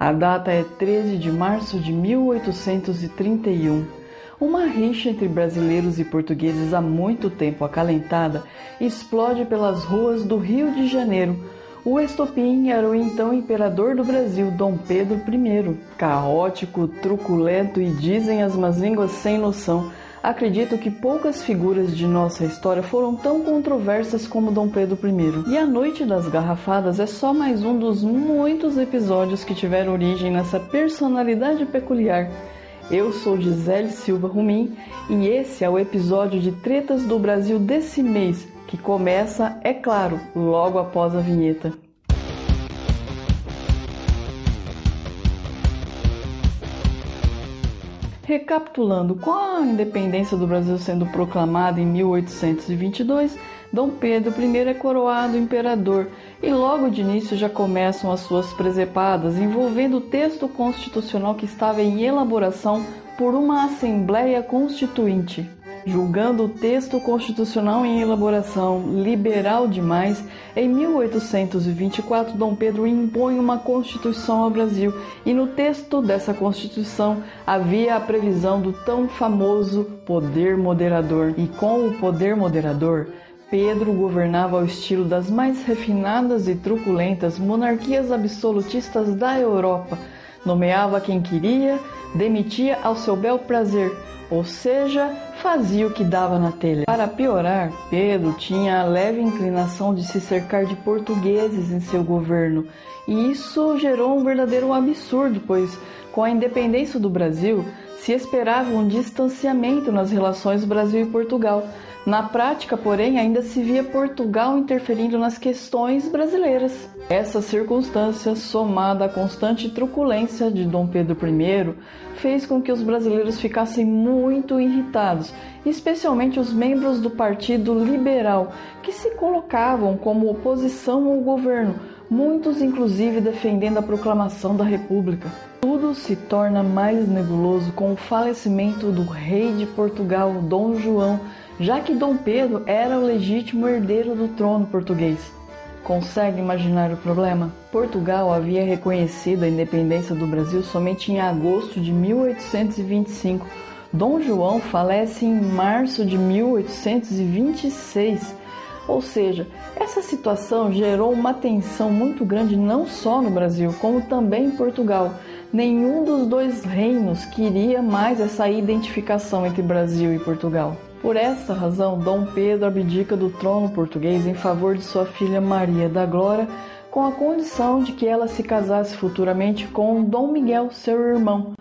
A data é 13 de março de 1831. Uma rixa entre brasileiros e portugueses há muito tempo acalentada explode pelas ruas do Rio de Janeiro. O estopim era o então imperador do Brasil, Dom Pedro I. Caótico, truculento e dizem as más línguas sem noção Acredito que poucas figuras de nossa história foram tão controversas como Dom Pedro I. E a Noite das Garrafadas é só mais um dos muitos episódios que tiveram origem nessa personalidade peculiar. Eu sou Gisele Silva Rumim e esse é o episódio de Tretas do Brasil desse mês, que começa, é claro, logo após a vinheta. Recapitulando, com a independência do Brasil sendo proclamada em 1822, Dom Pedro I é coroado imperador e logo de início já começam as suas presepadas envolvendo o texto constitucional que estava em elaboração por uma Assembleia Constituinte julgando o texto constitucional em elaboração liberal demais, em 1824 Dom Pedro impõe uma constituição ao Brasil e no texto dessa constituição havia a previsão do tão famoso poder moderador. E com o poder moderador, Pedro governava ao estilo das mais refinadas e truculentas monarquias absolutistas da Europa. Nomeava quem queria, demitia ao seu bel prazer, ou seja, fazia o que dava na telha. Para piorar, Pedro tinha a leve inclinação de se cercar de portugueses em seu governo, e isso gerou um verdadeiro absurdo, pois com a independência do Brasil se esperava um distanciamento nas relações Brasil e Portugal. Na prática, porém, ainda se via Portugal interferindo nas questões brasileiras. Essa circunstância, somada à constante truculência de Dom Pedro I, fez com que os brasileiros ficassem muito irritados, especialmente os membros do Partido Liberal, que se colocavam como oposição ao governo, muitos inclusive defendendo a proclamação da República. Tudo se torna mais nebuloso com o falecimento do rei de Portugal, Dom João já que Dom Pedro era o legítimo herdeiro do trono português. Consegue imaginar o problema? Portugal havia reconhecido a independência do Brasil somente em agosto de 1825. Dom João falece em março de 1826. Ou seja, essa situação gerou uma tensão muito grande não só no Brasil, como também em Portugal. Nenhum dos dois reinos queria mais essa identificação entre Brasil e Portugal. Por essa razão, Dom Pedro abdica do trono português em favor de sua filha Maria da Glória, com a condição de que ela se casasse futuramente com Dom Miguel, seu irmão.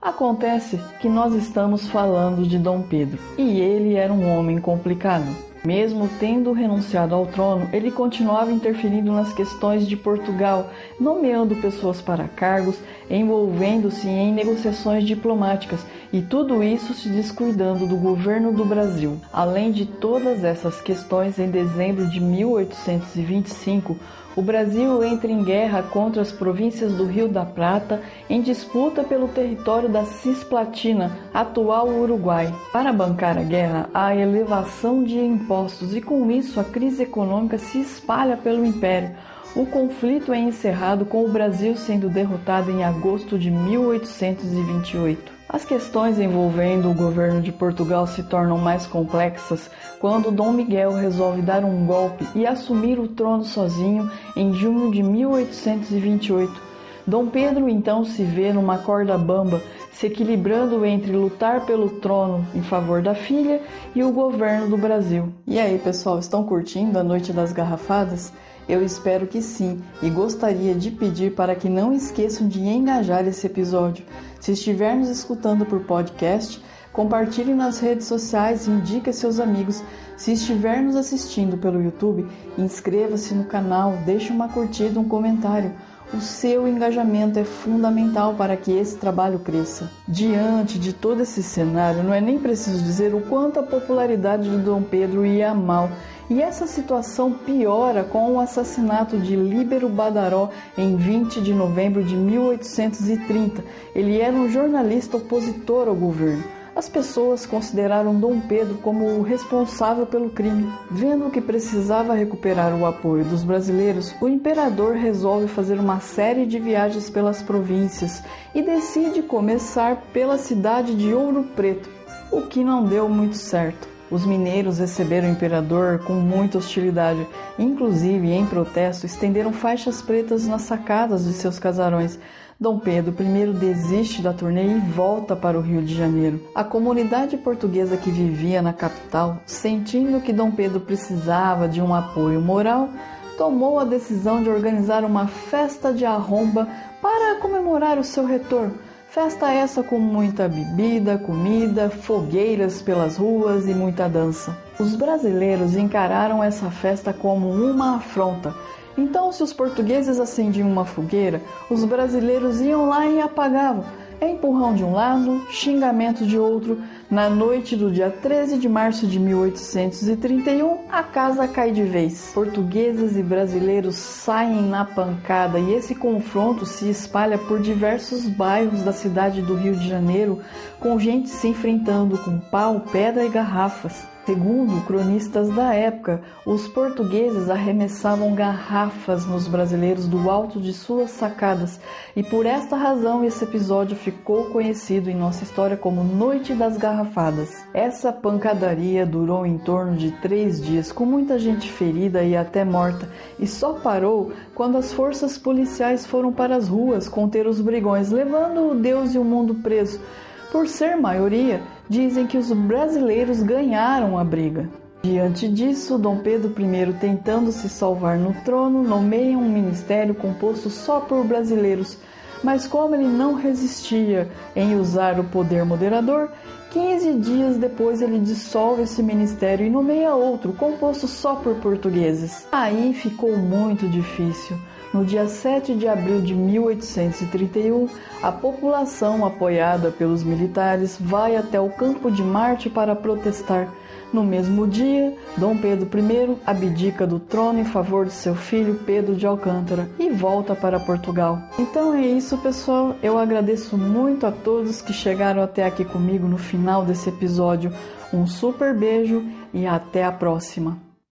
Acontece que nós estamos falando de Dom Pedro, e ele era um homem complicado. Mesmo tendo renunciado ao trono, ele continuava interferindo nas questões de Portugal, nomeando pessoas para cargos, envolvendo-se em negociações diplomáticas e tudo isso se descuidando do governo do Brasil. Além de todas essas questões, em dezembro de 1825, o Brasil entra em guerra contra as províncias do Rio da Prata em disputa pelo território da Cisplatina, atual Uruguai. Para bancar a guerra, há elevação de impostos e com isso a crise econômica se espalha pelo império. O conflito é encerrado com o Brasil sendo derrotado em agosto de 1828. As questões envolvendo o governo de Portugal se tornam mais complexas quando Dom Miguel resolve dar um golpe e assumir o trono sozinho em junho de 1828. Dom Pedro então se vê numa corda bamba, se equilibrando entre lutar pelo trono em favor da filha e o governo do Brasil. E aí, pessoal, estão curtindo a Noite das Garrafadas? Eu espero que sim e gostaria de pedir para que não esqueçam de engajar esse episódio. Se estiver nos escutando por podcast, compartilhe nas redes sociais e indique seus amigos. Se estiver nos assistindo pelo YouTube, inscreva-se no canal, deixe uma curtida, um comentário. O seu engajamento é fundamental para que esse trabalho cresça. Diante de todo esse cenário, não é nem preciso dizer o quanto a popularidade de Dom Pedro ia mal e essa situação piora com o assassinato de Líbero Badaró em 20 de novembro de 1830. Ele era um jornalista opositor ao governo. As pessoas consideraram Dom Pedro como o responsável pelo crime. Vendo que precisava recuperar o apoio dos brasileiros, o imperador resolve fazer uma série de viagens pelas províncias e decide começar pela cidade de Ouro Preto, o que não deu muito certo. Os mineiros receberam o imperador com muita hostilidade, inclusive, em protesto, estenderam faixas pretas nas sacadas de seus casarões. Dom Pedro I desiste da turnê e volta para o Rio de Janeiro. A comunidade portuguesa que vivia na capital, sentindo que Dom Pedro precisava de um apoio moral, tomou a decisão de organizar uma festa de arromba para comemorar o seu retorno. Festa essa com muita bebida, comida, fogueiras pelas ruas e muita dança. Os brasileiros encararam essa festa como uma afronta. Então, se os portugueses acendiam uma fogueira, os brasileiros iam lá e apagavam empurrão de um lado, xingamento de outro. Na noite do dia 13 de março de 1831, a casa cai de vez. Portugueses e brasileiros saem na pancada e esse confronto se espalha por diversos bairros da cidade do Rio de Janeiro, com gente se enfrentando com pau, pedra e garrafas. Segundo cronistas da época, os portugueses arremessavam garrafas nos brasileiros do alto de suas sacadas, e por esta razão esse episódio ficou conhecido em nossa história como Noite das Garrafadas. Essa pancadaria durou em torno de três dias, com muita gente ferida e até morta, e só parou quando as forças policiais foram para as ruas conter os brigões, levando o Deus e o mundo preso. Por ser maioria, dizem que os brasileiros ganharam a briga. Diante disso, Dom Pedro I, tentando se salvar no trono, nomeia um ministério composto só por brasileiros. Mas como ele não resistia em usar o poder moderador, 15 dias depois ele dissolve esse ministério e nomeia outro, composto só por portugueses. Aí ficou muito difícil. No dia 7 de abril de 1831, a população, apoiada pelos militares, vai até o Campo de Marte para protestar. No mesmo dia, Dom Pedro I abdica do trono em favor de seu filho Pedro de Alcântara e volta para Portugal. Então é isso, pessoal. Eu agradeço muito a todos que chegaram até aqui comigo no final desse episódio. Um super beijo e até a próxima.